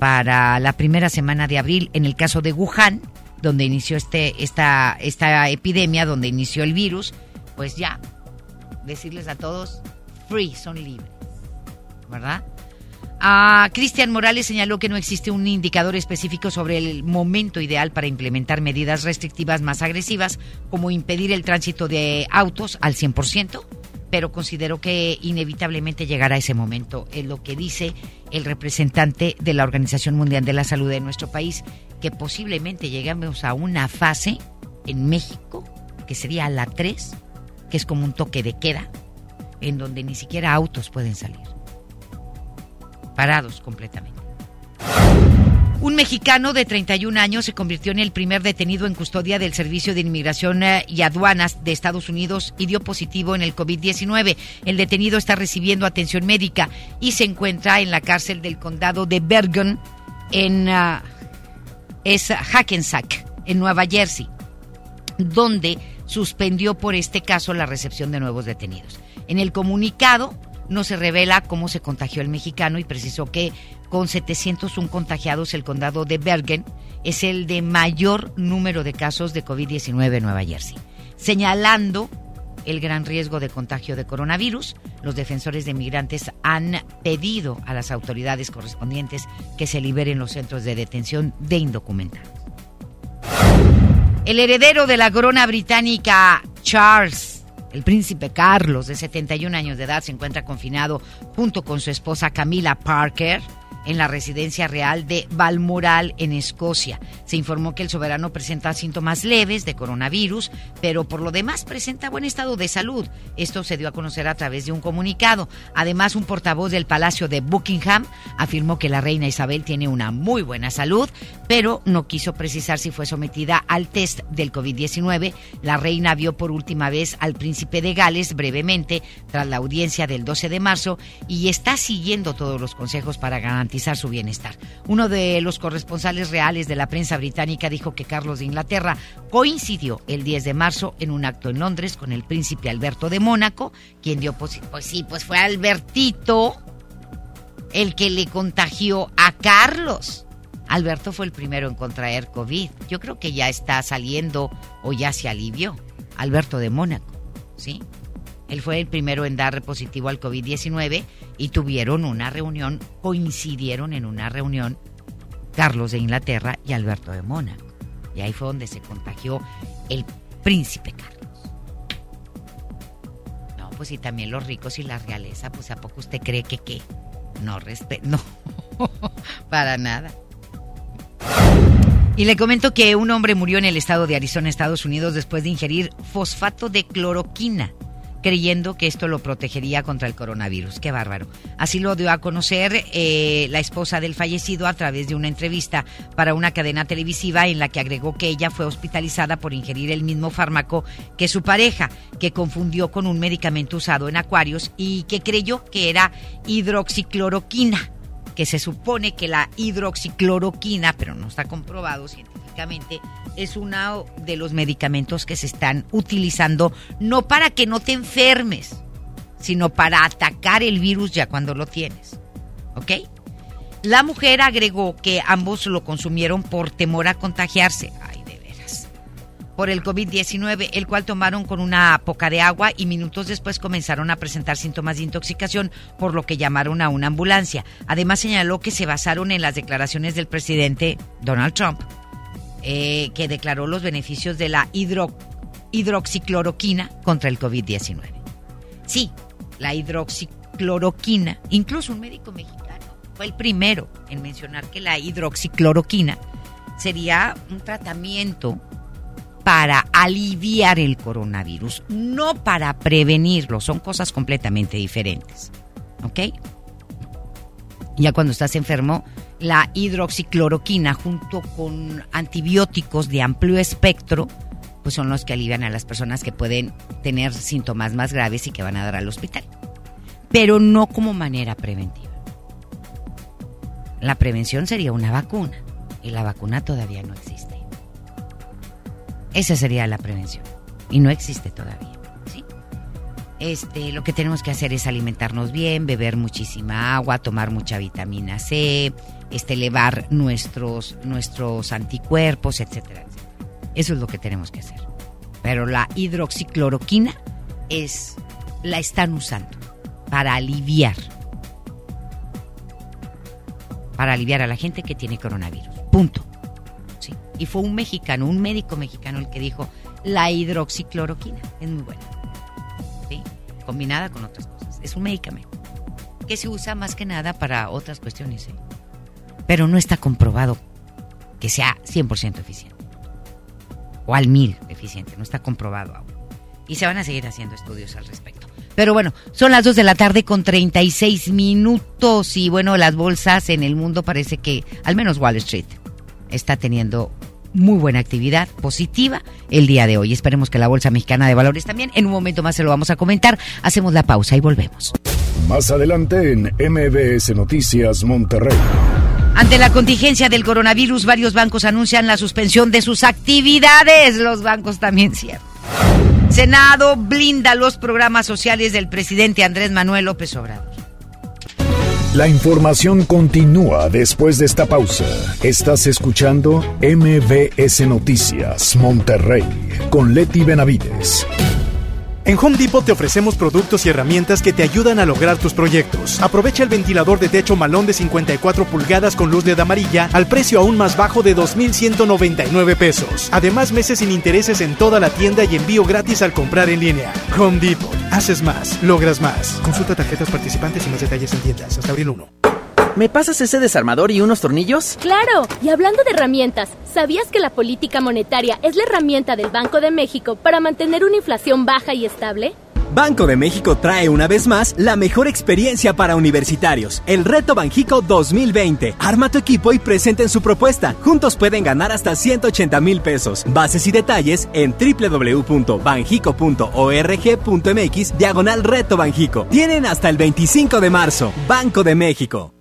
para la primera semana de abril, en el caso de Wuhan, donde inició este, esta, esta epidemia, donde inició el virus, pues ya, decirles a todos, free, son libres, ¿verdad? Ah, Cristian Morales señaló que no existe un indicador específico sobre el momento ideal para implementar medidas restrictivas más agresivas, como impedir el tránsito de autos al 100%, pero consideró que inevitablemente llegará ese momento. Es lo que dice el representante de la Organización Mundial de la Salud de nuestro país, que posiblemente lleguemos a una fase en México, que sería la 3, que es como un toque de queda, en donde ni siquiera autos pueden salir parados completamente. Un mexicano de 31 años se convirtió en el primer detenido en custodia del Servicio de Inmigración eh, y Aduanas de Estados Unidos y dio positivo en el COVID-19. El detenido está recibiendo atención médica y se encuentra en la cárcel del condado de Bergen en uh, es Hackensack, en Nueva Jersey, donde suspendió por este caso la recepción de nuevos detenidos. En el comunicado no se revela cómo se contagió el mexicano y precisó que con 701 contagiados el condado de Bergen es el de mayor número de casos de COVID-19 en Nueva Jersey. Señalando el gran riesgo de contagio de coronavirus, los defensores de migrantes han pedido a las autoridades correspondientes que se liberen los centros de detención de indocumentados. El heredero de la corona británica, Charles El príncipe Carlos, de 71 años de edad, se encuentra confinado junto con su esposa Camila Parker en la residencia real de Balmoral, en Escocia. Se informó que el soberano presenta síntomas leves de coronavirus, pero por lo demás presenta buen estado de salud. Esto se dio a conocer a través de un comunicado. Además, un portavoz del Palacio de Buckingham afirmó que la reina Isabel tiene una muy buena salud, pero no quiso precisar si fue sometida al test del COVID-19. La reina vio por última vez al príncipe de Gales brevemente tras la audiencia del 12 de marzo y está siguiendo todos los consejos para garantizar su bienestar. Uno de los corresponsales reales de la prensa británica dijo que Carlos de Inglaterra coincidió el 10 de marzo en un acto en Londres con el príncipe Alberto de Mónaco, quien dio pues, pues sí, pues fue Albertito el que le contagió a Carlos. Alberto fue el primero en contraer COVID. Yo creo que ya está saliendo o ya se alivió. Alberto de Mónaco, ¿sí? Él fue el primero en dar positivo al COVID-19 y tuvieron una reunión, coincidieron en una reunión Carlos de Inglaterra y Alberto de Mónaco. Y ahí fue donde se contagió el príncipe Carlos. No, pues y también los ricos y la realeza, pues ¿a poco usted cree que qué? No, respeto, no, para nada. Y le comento que un hombre murió en el estado de Arizona, Estados Unidos, después de ingerir fosfato de cloroquina creyendo que esto lo protegería contra el coronavirus. Qué bárbaro. Así lo dio a conocer eh, la esposa del fallecido a través de una entrevista para una cadena televisiva en la que agregó que ella fue hospitalizada por ingerir el mismo fármaco que su pareja, que confundió con un medicamento usado en acuarios y que creyó que era hidroxicloroquina que se supone que la hidroxicloroquina, pero no está comprobado científicamente, es uno de los medicamentos que se están utilizando no para que no te enfermes, sino para atacar el virus ya cuando lo tienes. ¿Ok? La mujer agregó que ambos lo consumieron por temor a contagiarse. Por el COVID-19, el cual tomaron con una poca de agua y minutos después comenzaron a presentar síntomas de intoxicación, por lo que llamaron a una ambulancia. Además señaló que se basaron en las declaraciones del presidente Donald Trump eh, que declaró los beneficios de la hidroxicloroquina contra el COVID-19. Sí, la hidroxicloroquina, incluso un médico mexicano fue el primero en mencionar que la hidroxicloroquina sería un tratamiento para aliviar el coronavirus, no para prevenirlo, son cosas completamente diferentes. ¿Ok? Ya cuando estás enfermo, la hidroxicloroquina junto con antibióticos de amplio espectro, pues son los que alivian a las personas que pueden tener síntomas más graves y que van a dar al hospital. Pero no como manera preventiva. La prevención sería una vacuna y la vacuna todavía no existe. Esa sería la prevención y no existe todavía. Este, lo que tenemos que hacer es alimentarnos bien, beber muchísima agua, tomar mucha vitamina C, este, elevar nuestros, nuestros anticuerpos, etcétera, Eso es lo que tenemos que hacer. Pero la hidroxicloroquina es, la están usando para aliviar, para aliviar a la gente que tiene coronavirus. Punto. Sí. Y fue un mexicano, un médico mexicano el que dijo, la hidroxicloroquina es muy buena combinada con otras cosas. Es un medicamento que se usa más que nada para otras cuestiones, ¿eh? pero no está comprobado que sea 100% eficiente o al mil eficiente, no está comprobado aún. Y se van a seguir haciendo estudios al respecto. Pero bueno, son las 2 de la tarde con 36 minutos y bueno, las bolsas en el mundo parece que, al menos Wall Street, está teniendo muy buena actividad positiva el día de hoy. Esperemos que la Bolsa Mexicana de Valores también. En un momento más se lo vamos a comentar. Hacemos la pausa y volvemos. Más adelante en MBS Noticias Monterrey. Ante la contingencia del coronavirus, varios bancos anuncian la suspensión de sus actividades. Los bancos también cierran. Senado blinda los programas sociales del presidente Andrés Manuel López Obrador. La información continúa después de esta pausa. Estás escuchando MBS Noticias Monterrey con Leti Benavides. En Home Depot te ofrecemos productos y herramientas que te ayudan a lograr tus proyectos. Aprovecha el ventilador de techo malón de 54 pulgadas con luz LED amarilla al precio aún más bajo de 2.199 pesos. Además, meses sin intereses en toda la tienda y envío gratis al comprar en línea. Home Depot. Haces más, logras más. Consulta tarjetas participantes y más detalles en tiendas. Hasta abril 1. ¿Me pasas ese desarmador y unos tornillos? Claro, y hablando de herramientas, ¿sabías que la política monetaria es la herramienta del Banco de México para mantener una inflación baja y estable? Banco de México trae una vez más la mejor experiencia para universitarios, el Reto Banjico 2020. Arma tu equipo y presenten su propuesta. Juntos pueden ganar hasta 180 mil pesos. Bases y detalles en www.banjico.org.mx diagonal Reto Banjico. Tienen hasta el 25 de marzo. Banco de México.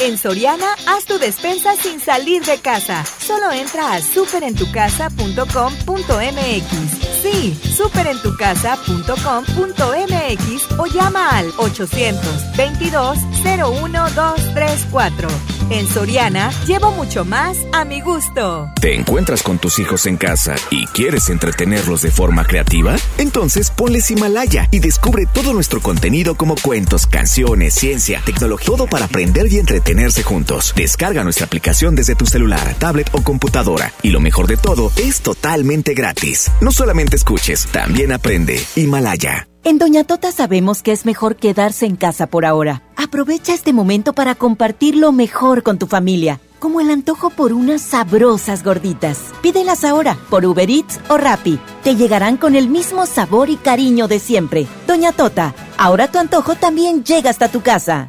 En Soriana, haz tu despensa sin salir de casa. Solo entra a superentucasa.com.mx. Sí, superentucasa.com.mx o llama al 822-01234. En Soriana, llevo mucho más a mi gusto. ¿Te encuentras con tus hijos en casa y quieres entretenerlos de forma creativa? Entonces ponles Himalaya y descubre todo nuestro contenido como cuentos, canciones, ciencia, tecnología, todo para aprender y entretenerse juntos. Descarga nuestra aplicación desde tu celular, tablet o computadora. Y lo mejor de todo, es totalmente gratis. No solamente escuches, también aprende. Himalaya. En Doña Tota sabemos que es mejor quedarse en casa por ahora. Aprovecha este momento para compartir lo mejor con tu familia, como el antojo por unas sabrosas gorditas. Pídelas ahora por Uber Eats o Rappi. Te llegarán con el mismo sabor y cariño de siempre. Doña Tota, ahora tu antojo también llega hasta tu casa.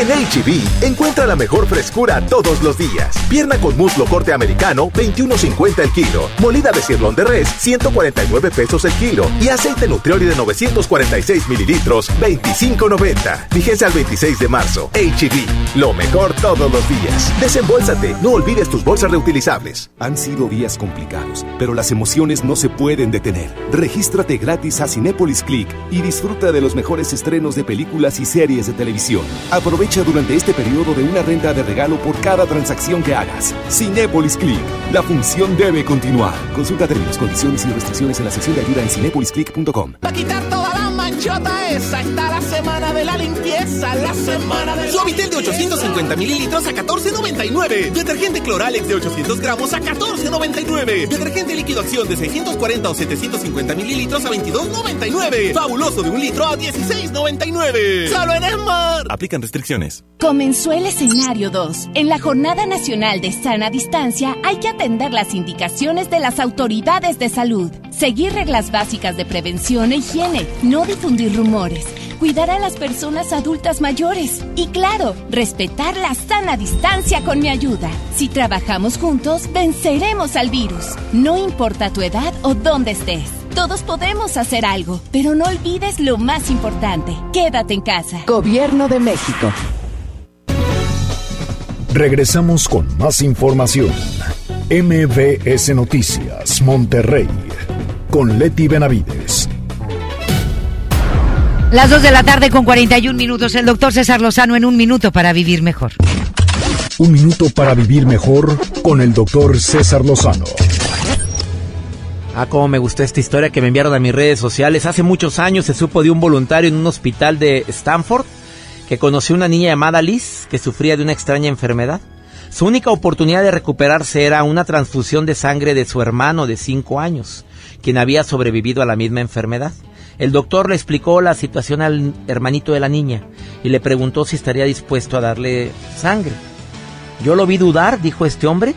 En HB, encuentra la mejor frescura todos los días. Pierna con muslo corte americano, 21.50 el kilo. Molida de cirlón de res, 149 pesos el kilo. Y aceite nutrioli de 946 mililitros, 25.90. Fíjense al 26 de marzo. HB, lo mejor todos los días. Desembolsate, no olvides tus bolsas reutilizables. Han sido días complicados, pero las emociones no se pueden detener. Regístrate gratis a Cinépolis Click y disfruta de los mejores estrenos de películas y series de televisión. Aprovecha durante este periodo de una renta de regalo por cada transacción que hagas. Cinépolis Click. La función debe continuar. Consulta términos, condiciones y restricciones en la sección de ayuda en cinepolisclick.com. Quitar toda la manchota esa está la semana de la limpieza, la semana de Suavitel de 850 mililitros a 14.99. Detergente Cloralex de 800 gramos a 14.99. Detergente líquido acción de 640 o 750 mililitros a 22.99. Fabuloso de un litro a 16.99. Solo en Esmar. Aplican restricciones. Comenzó el escenario 2. En la Jornada Nacional de Sana Distancia hay que atender las indicaciones de las autoridades de salud, seguir reglas básicas de prevención e higiene, no difundir rumores, cuidar a las personas adultas mayores y claro, respetar la sana distancia con mi ayuda. Si trabajamos juntos, venceremos al virus. No importa tu edad o dónde estés. Todos podemos hacer algo, pero no olvides lo más importante. Quédate en casa. Gobierno de México. Regresamos con más información. MBS Noticias, Monterrey, con Leti Benavides. Las 2 de la tarde con 41 minutos. El doctor César Lozano en un minuto para vivir mejor. Un minuto para vivir mejor con el doctor César Lozano. Ah, cómo me gustó esta historia que me enviaron a mis redes sociales. Hace muchos años se supo de un voluntario en un hospital de Stanford que conoció una niña llamada Liz que sufría de una extraña enfermedad. Su única oportunidad de recuperarse era una transfusión de sangre de su hermano de 5 años, quien había sobrevivido a la misma enfermedad. El doctor le explicó la situación al hermanito de la niña y le preguntó si estaría dispuesto a darle sangre. Yo lo vi dudar, dijo este hombre,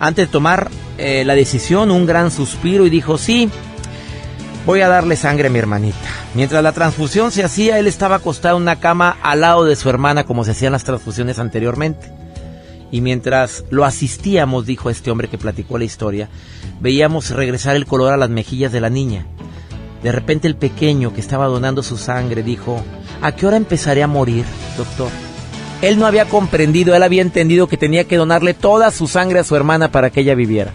antes de tomar eh, la decisión, un gran suspiro y dijo, sí, voy a darle sangre a mi hermanita. Mientras la transfusión se hacía, él estaba acostado en una cama al lado de su hermana como se hacían las transfusiones anteriormente. Y mientras lo asistíamos, dijo este hombre que platicó la historia, veíamos regresar el color a las mejillas de la niña. De repente el pequeño que estaba donando su sangre dijo, ¿a qué hora empezaré a morir, doctor? Él no había comprendido, él había entendido que tenía que donarle toda su sangre a su hermana para que ella viviera.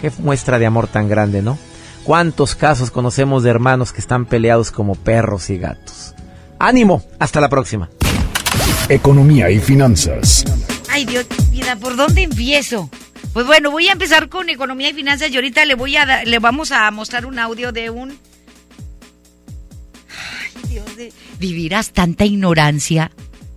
Qué muestra de amor tan grande, ¿no? ¿Cuántos casos conocemos de hermanos que están peleados como perros y gatos? Ánimo, hasta la próxima. Economía y finanzas. Ay, Dios, vida, ¿por dónde empiezo? Pues bueno, voy a empezar con economía y finanzas y ahorita le voy a le vamos a mostrar un audio de un Dios, de... vivirás tanta ignorancia,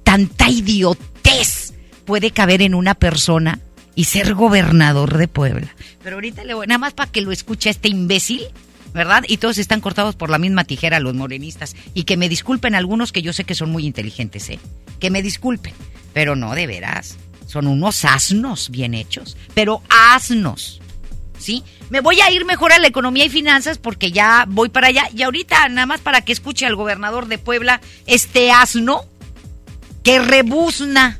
tanta idiotez puede caber en una persona y ser gobernador de Puebla. Pero ahorita le voy, nada más para que lo escuche este imbécil, ¿verdad? Y todos están cortados por la misma tijera los morenistas. Y que me disculpen algunos que yo sé que son muy inteligentes, ¿eh? Que me disculpen. Pero no, de veras. Son unos asnos bien hechos, pero asnos. ¿Sí? Me voy a ir mejor a la economía y finanzas porque ya voy para allá. Y ahorita, nada más para que escuche al gobernador de Puebla, este asno que rebuzna.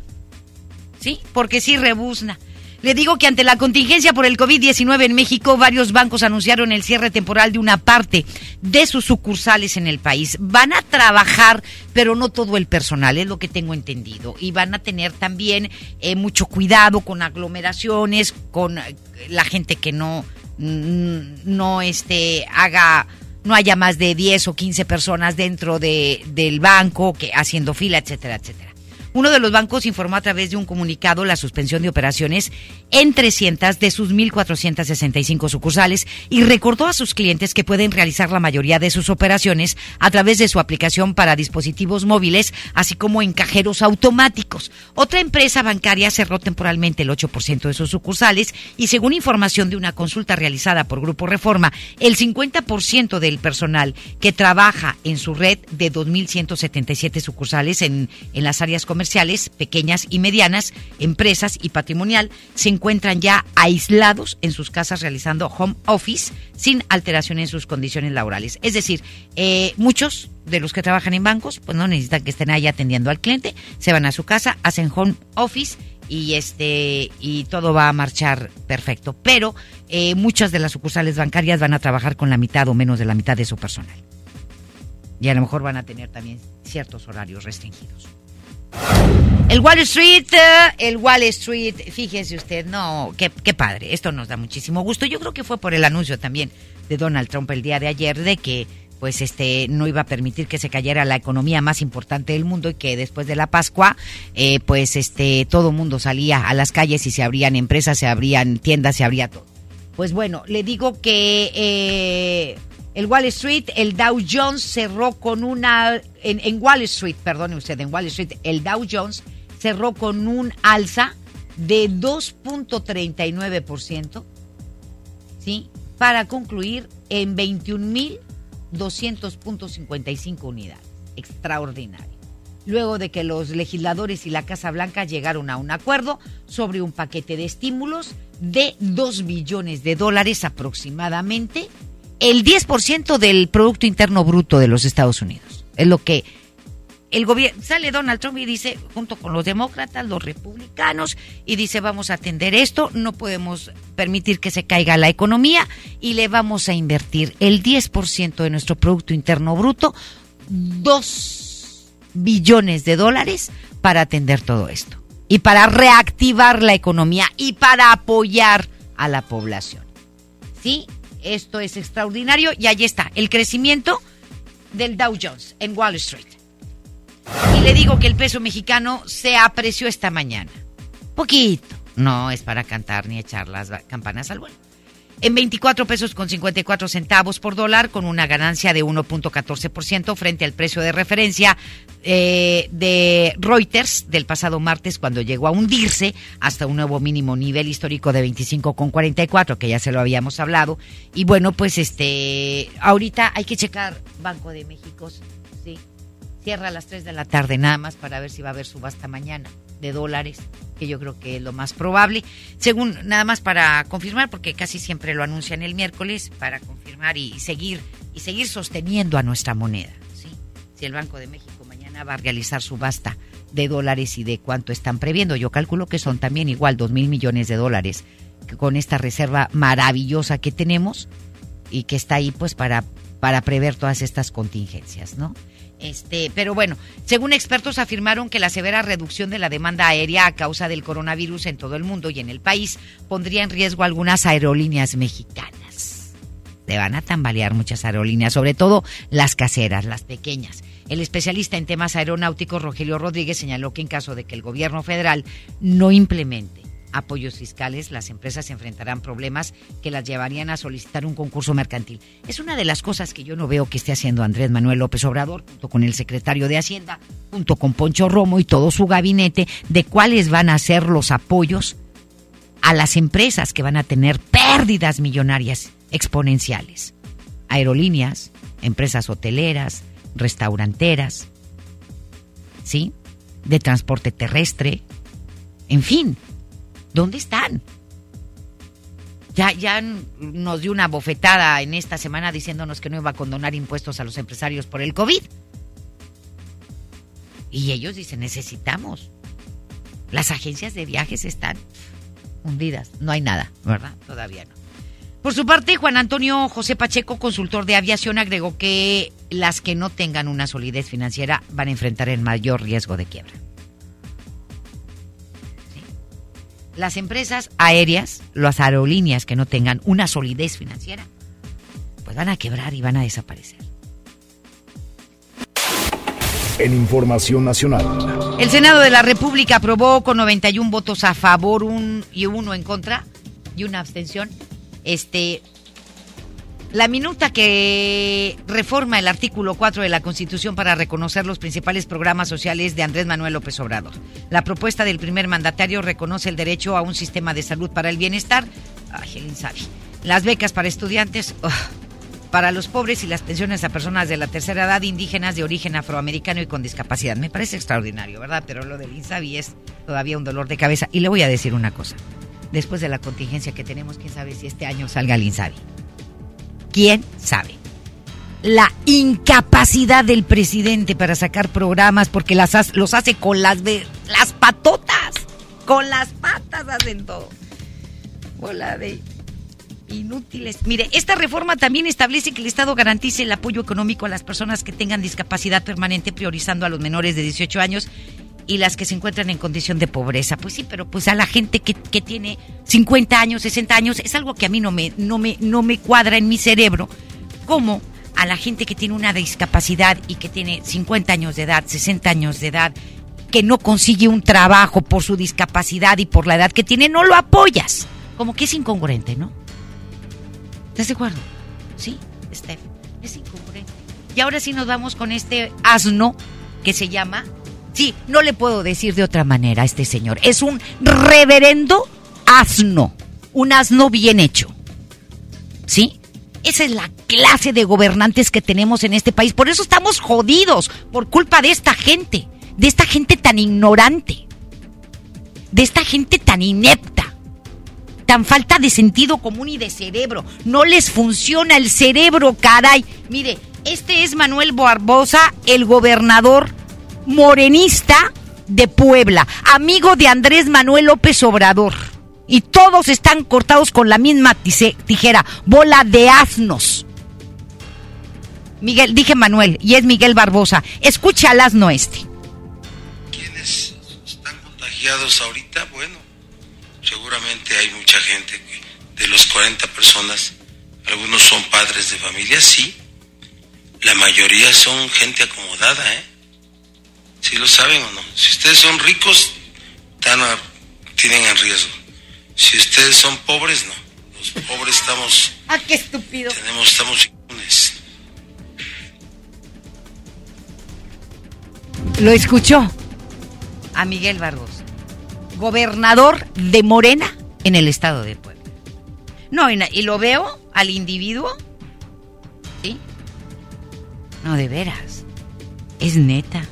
¿Sí? Porque sí rebuzna. Le digo que ante la contingencia por el COVID-19 en México, varios bancos anunciaron el cierre temporal de una parte de sus sucursales en el país. Van a trabajar, pero no todo el personal, es lo que tengo entendido. Y van a tener también eh, mucho cuidado con aglomeraciones, con eh, la gente que no, mm, no este, haga no haya más de 10 o 15 personas dentro de, del banco que haciendo fila, etcétera, etcétera. Uno de los bancos informó a través de un comunicado la suspensión de operaciones en 300 de sus 1.465 sucursales y recordó a sus clientes que pueden realizar la mayoría de sus operaciones a través de su aplicación para dispositivos móviles, así como en cajeros automáticos. Otra empresa bancaria cerró temporalmente el 8% de sus sucursales y según información de una consulta realizada por Grupo Reforma, el 50% del personal que trabaja en su red de 2.177 sucursales en, en las áreas comerciales pequeñas y medianas, empresas y patrimonial, se encuentran ya aislados en sus casas realizando home office sin alteración en sus condiciones laborales. Es decir, eh, muchos de los que trabajan en bancos, pues no necesitan que estén ahí atendiendo al cliente, se van a su casa, hacen home office y este y todo va a marchar perfecto. Pero eh, muchas de las sucursales bancarias van a trabajar con la mitad o menos de la mitad de su personal. Y a lo mejor van a tener también ciertos horarios restringidos. El Wall Street, eh, el Wall Street, fíjese usted, no, qué, padre, esto nos da muchísimo gusto. Yo creo que fue por el anuncio también de Donald Trump el día de ayer de que pues este no iba a permitir que se cayera la economía más importante del mundo y que después de la Pascua eh, pues este todo mundo salía a las calles y se abrían empresas, se abrían tiendas, se abría todo. Pues bueno, le digo que eh, el Wall Street, el Dow Jones cerró con una, en, Wall Street, perdone usted, en Wall Street, el Dow Jones cerró con un alza de 2.39%, ¿sí? Para concluir en 21.200.55 unidades. Extraordinario. Luego de que los legisladores y la Casa Blanca llegaron a un acuerdo sobre un paquete de estímulos de 2 billones de dólares aproximadamente el 10% del Producto Interno Bruto de los Estados Unidos. Es lo que el gobierno, sale Donald Trump y dice, junto con los demócratas, los republicanos, y dice, vamos a atender esto, no podemos permitir que se caiga la economía y le vamos a invertir el 10% de nuestro Producto Interno Bruto, 2 billones de dólares para atender todo esto y para reactivar la economía y para apoyar a la población. ¿Sí? Esto es extraordinario y ahí está, el crecimiento del Dow Jones en Wall Street. Y le digo que el peso mexicano se apreció esta mañana. Poquito. No es para cantar ni echar las campanas al vuelo. En 24 pesos con 54 centavos por dólar, con una ganancia de 1.14% frente al precio de referencia eh, de Reuters del pasado martes, cuando llegó a hundirse hasta un nuevo mínimo nivel histórico de 25,44, que ya se lo habíamos hablado. Y bueno, pues este, ahorita hay que checar Banco de México, sí, cierra a las 3 de la tarde nada más para ver si va a haber subasta mañana de dólares, que yo creo que es lo más probable. Según, nada más para confirmar, porque casi siempre lo anuncian el miércoles, para confirmar y, seguir y seguir sosteniendo a nuestra moneda. ¿sí? Si el Banco de México mañana va a realizar subasta de dólares y de cuánto están previendo, yo calculo que son también igual dos mil millones de dólares con esta reserva maravillosa que tenemos y que está ahí pues para, para prever todas estas contingencias, ¿no? Este, pero bueno, según expertos afirmaron que la severa reducción de la demanda aérea a causa del coronavirus en todo el mundo y en el país pondría en riesgo algunas aerolíneas mexicanas. Se van a tambalear muchas aerolíneas, sobre todo las caseras, las pequeñas. El especialista en temas aeronáuticos Rogelio Rodríguez señaló que en caso de que el gobierno federal no implemente apoyos fiscales, las empresas enfrentarán problemas que las llevarían a solicitar un concurso mercantil. Es una de las cosas que yo no veo que esté haciendo Andrés Manuel López Obrador, junto con el secretario de Hacienda, junto con Poncho Romo y todo su gabinete, de cuáles van a ser los apoyos a las empresas que van a tener pérdidas millonarias exponenciales. Aerolíneas, empresas hoteleras, restauranteras, ¿sí? De transporte terrestre, en fin, ¿Dónde están? Ya, ya nos dio una bofetada en esta semana diciéndonos que no iba a condonar impuestos a los empresarios por el COVID. Y ellos dicen, necesitamos. Las agencias de viajes están hundidas. No hay nada, ¿verdad? Todavía no. Por su parte, Juan Antonio José Pacheco, consultor de aviación, agregó que las que no tengan una solidez financiera van a enfrentar el mayor riesgo de quiebra. Las empresas aéreas, las aerolíneas que no tengan una solidez financiera, pues van a quebrar y van a desaparecer. En Información Nacional. El Senado de la República aprobó con 91 votos a favor un, y uno en contra y una abstención este la minuta que reforma el artículo 4 de la Constitución para reconocer los principales programas sociales de Andrés Manuel López Obrador. La propuesta del primer mandatario reconoce el derecho a un sistema de salud para el bienestar. Ay, Las becas para estudiantes. para los pobres y las pensiones a personas de la tercera edad indígenas de origen afroamericano y con discapacidad. Me parece extraordinario, ¿verdad? Pero lo del INSABI es todavía un dolor de cabeza. Y le voy a decir una cosa. Después de la contingencia que tenemos, quién sabe si este año salga el INSABI. ¿Quién sabe? La incapacidad del presidente para sacar programas porque las, los hace con las, las patotas. Con las patas hacen todo. Hola de inútiles. Mire, esta reforma también establece que el Estado garantice el apoyo económico a las personas que tengan discapacidad permanente, priorizando a los menores de 18 años y las que se encuentran en condición de pobreza. Pues sí, pero pues a la gente que, que tiene 50 años, 60 años, es algo que a mí no me, no me, no me cuadra en mi cerebro. Como a la gente que tiene una discapacidad y que tiene 50 años de edad, 60 años de edad, que no consigue un trabajo por su discapacidad y por la edad que tiene, no lo apoyas. Como que es incongruente, ¿no? ¿Estás de acuerdo? Sí, Steph, es incongruente. Y ahora sí nos vamos con este asno que se llama Sí, no le puedo decir de otra manera a este señor. Es un reverendo asno. Un asno bien hecho. ¿Sí? Esa es la clase de gobernantes que tenemos en este país. Por eso estamos jodidos. Por culpa de esta gente. De esta gente tan ignorante. De esta gente tan inepta. Tan falta de sentido común y de cerebro. No les funciona el cerebro, caray. Mire, este es Manuel Barbosa, el gobernador morenista de Puebla, amigo de Andrés Manuel López Obrador. Y todos están cortados con la misma tijera, bola de asnos. Miguel, dije Manuel, y es Miguel Barbosa. Escucha al asno este. ¿Quiénes están contagiados ahorita? Bueno, seguramente hay mucha gente de los 40 personas, algunos son padres de familia, sí. La mayoría son gente acomodada, ¿eh? Si lo saben o no. Si ustedes son ricos, están tienen en riesgo. Si ustedes son pobres, no. los pobres estamos, ¡Ah, qué estúpido! tenemos, estamos inmunes. Lo escuchó a Miguel Barbosa, gobernador de Morena en el estado de Puebla. No, y, y lo veo al individuo, ¿sí? No, de veras, es neta.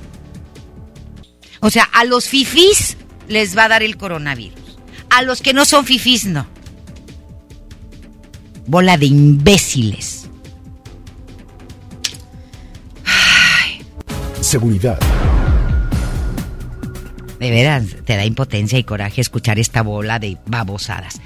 O sea, a los fifís les va a dar el coronavirus. A los que no son fifís, no. Bola de imbéciles. Seguridad. De veras, te da impotencia y coraje escuchar esta bola de babosadas.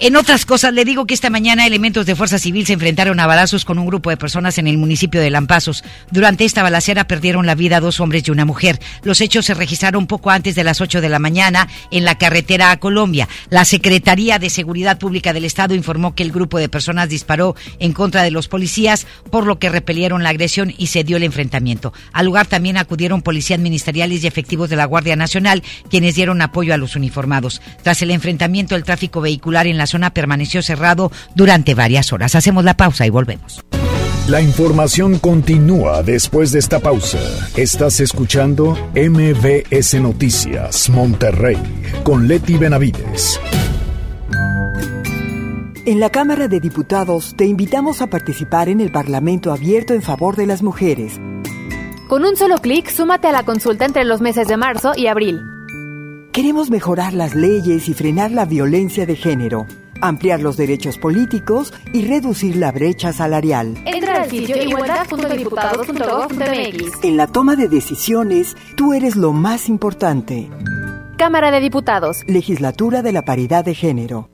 En otras cosas, le digo que esta mañana elementos de Fuerza Civil se enfrentaron a balazos con un grupo de personas en el municipio de Lampazos. Durante esta balacera perdieron la vida dos hombres y una mujer. Los hechos se registraron poco antes de las 8 de la mañana en la carretera a Colombia. La Secretaría de Seguridad Pública del Estado informó que el grupo de personas disparó en contra de los policías, por lo que repelieron la agresión y se dio el enfrentamiento. Al lugar también acudieron policías ministeriales y efectivos de la Guardia Nacional, quienes dieron apoyo a los uniformados. Tras el enfrentamiento, el tráfico vehicular en la zona permaneció cerrado durante varias horas. Hacemos la pausa y volvemos. La información continúa después de esta pausa. Estás escuchando MBS Noticias Monterrey con Leti Benavides. En la Cámara de Diputados te invitamos a participar en el Parlamento abierto en favor de las mujeres. Con un solo clic, súmate a la consulta entre los meses de marzo y abril. Queremos mejorar las leyes y frenar la violencia de género, ampliar los derechos políticos y reducir la brecha salarial. Entra al sitio igualdad.diputados.gov.mx. En la toma de decisiones, tú eres lo más importante. Cámara de Diputados. Legislatura de la Paridad de Género.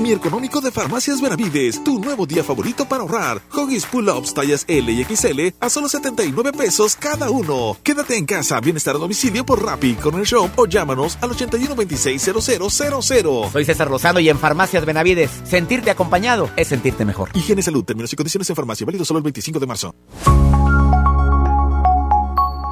Mi económico de Farmacias Benavides, tu nuevo día favorito para ahorrar. Hoggies Pull-Ups tallas L y XL a solo 79 pesos cada uno. Quédate en casa, bienestar a domicilio por Rappi, con el Shop o llámanos al 81 26 0000. Soy César Lozano y en Farmacias Benavides, sentirte acompañado es sentirte mejor. Higiene Salud, términos y condiciones en farmacia, válido solo el 25 de marzo.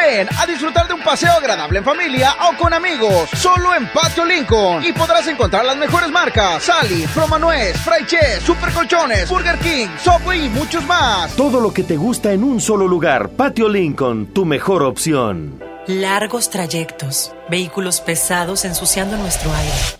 Ven a disfrutar de un paseo agradable en familia o con amigos, solo en Patio Lincoln. Y podrás encontrar las mejores marcas: Sally, Promanuez, Fry Chess, Super Colchones, Burger King, Subway y muchos más. Todo lo que te gusta en un solo lugar. Patio Lincoln, tu mejor opción. Largos trayectos, vehículos pesados ensuciando nuestro aire.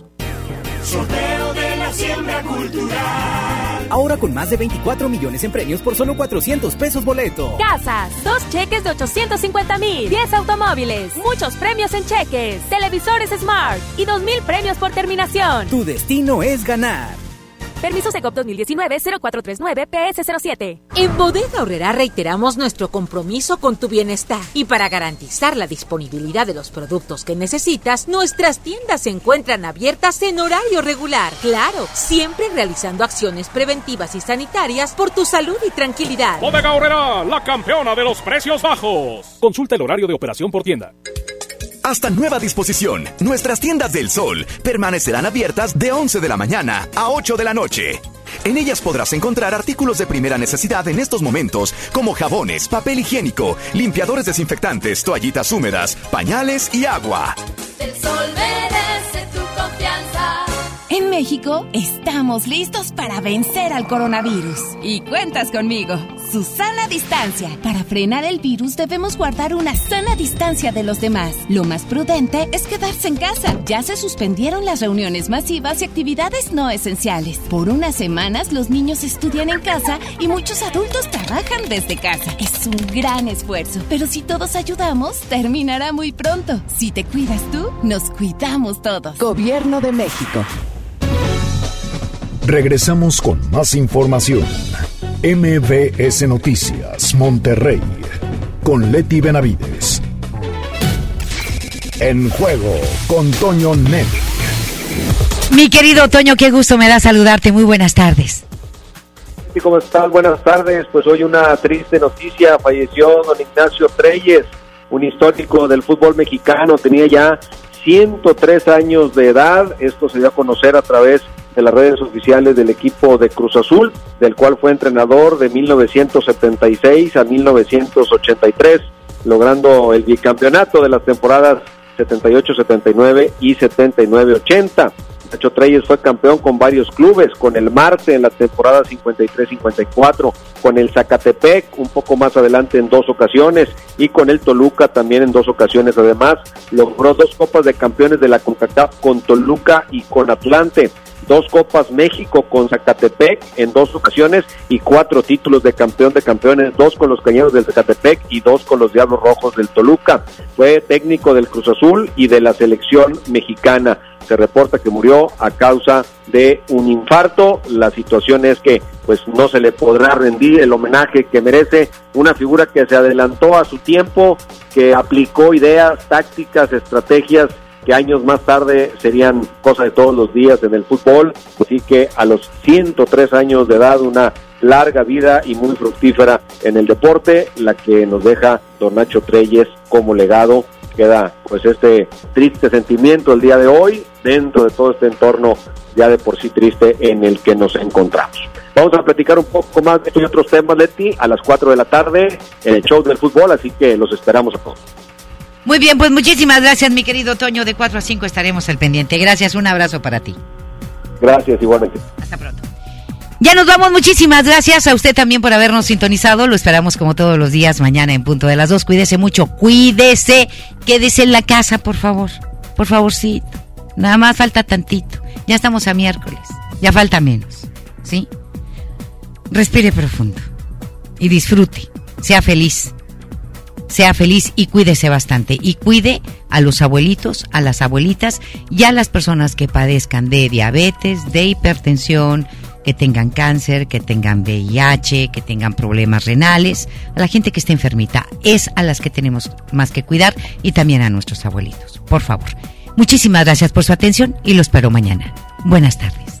Sorteo de la siembra cultural. Ahora con más de 24 millones en premios por solo 400 pesos boleto. Casas, dos cheques de 850 mil, 10 automóviles, muchos premios en cheques, televisores Smart y 2 mil premios por terminación. Tu destino es ganar. Permiso Segov 2019-0439-PS07. En Bodega Horrera reiteramos nuestro compromiso con tu bienestar. Y para garantizar la disponibilidad de los productos que necesitas, nuestras tiendas se encuentran abiertas en horario regular. Claro, siempre realizando acciones preventivas y sanitarias por tu salud y tranquilidad. Bodega Horrera, la campeona de los precios bajos. Consulta el horario de operación por tienda. Hasta nueva disposición, nuestras tiendas del sol permanecerán abiertas de 11 de la mañana a 8 de la noche. En ellas podrás encontrar artículos de primera necesidad en estos momentos, como jabones, papel higiénico, limpiadores desinfectantes, toallitas húmedas, pañales y agua. El sol merece tu confianza. En México estamos listos para vencer al coronavirus. Y cuentas conmigo. Susana Distancia. Para frenar el virus debemos guardar una sana distancia de los demás. Lo más prudente es quedarse en casa. Ya se suspendieron las reuniones masivas y actividades no esenciales. Por unas semanas los niños estudian en casa y muchos adultos trabajan desde casa. Es un gran esfuerzo, pero si todos ayudamos, terminará muy pronto. Si te cuidas tú, nos cuidamos todos. Gobierno de México. Regresamos con más información. MBS Noticias, Monterrey, con Leti Benavides. En juego con Toño Net. Mi querido Toño, qué gusto me da saludarte. Muy buenas tardes. ¿cómo estás? Buenas tardes. Pues hoy una triste noticia. Falleció don Ignacio Treyes, un histórico del fútbol mexicano. Tenía ya 103 años de edad. Esto se dio a conocer a través de las redes oficiales del equipo de Cruz Azul, del cual fue entrenador de 1976 a 1983, logrando el bicampeonato de las temporadas 78-79 y 79-80. Nacho Treyes fue campeón con varios clubes, con el Marte en la temporada 53-54, con el Zacatepec un poco más adelante en dos ocasiones y con el Toluca también en dos ocasiones. Además, logró dos copas de campeones de la CONCACAF con Toluca y con Atlante dos Copas México con Zacatepec en dos ocasiones y cuatro títulos de campeón de campeones, dos con los Cañeros del Zacatepec y dos con los Diablos Rojos del Toluca. Fue técnico del Cruz Azul y de la selección mexicana. Se reporta que murió a causa de un infarto. La situación es que pues no se le podrá rendir el homenaje que merece una figura que se adelantó a su tiempo, que aplicó ideas, tácticas, estrategias que años más tarde serían cosa de todos los días en el fútbol. Así que a los 103 años de edad, una larga vida y muy fructífera en el deporte, la que nos deja Don Nacho Treyes como legado. Queda pues este triste sentimiento el día de hoy dentro de todo este entorno ya de por sí triste en el que nos encontramos. Vamos a platicar un poco más de estos otros temas, Leti, a las 4 de la tarde en el show del fútbol, así que los esperamos a todos. Muy bien, pues muchísimas gracias, mi querido Toño. De 4 a 5 estaremos al pendiente. Gracias, un abrazo para ti. Gracias, igualmente. Hasta pronto. Ya nos vamos, muchísimas gracias a usted también por habernos sintonizado. Lo esperamos como todos los días mañana en punto de las dos. Cuídese mucho, cuídese, quédese en la casa, por favor. Por favorcito. Nada más falta tantito. Ya estamos a miércoles. Ya falta menos. ¿Sí? Respire profundo y disfrute. Sea feliz sea feliz y cuídese bastante. Y cuide a los abuelitos, a las abuelitas y a las personas que padezcan de diabetes, de hipertensión, que tengan cáncer, que tengan VIH, que tengan problemas renales, a la gente que esté enfermita. Es a las que tenemos más que cuidar y también a nuestros abuelitos. Por favor. Muchísimas gracias por su atención y lo espero mañana. Buenas tardes.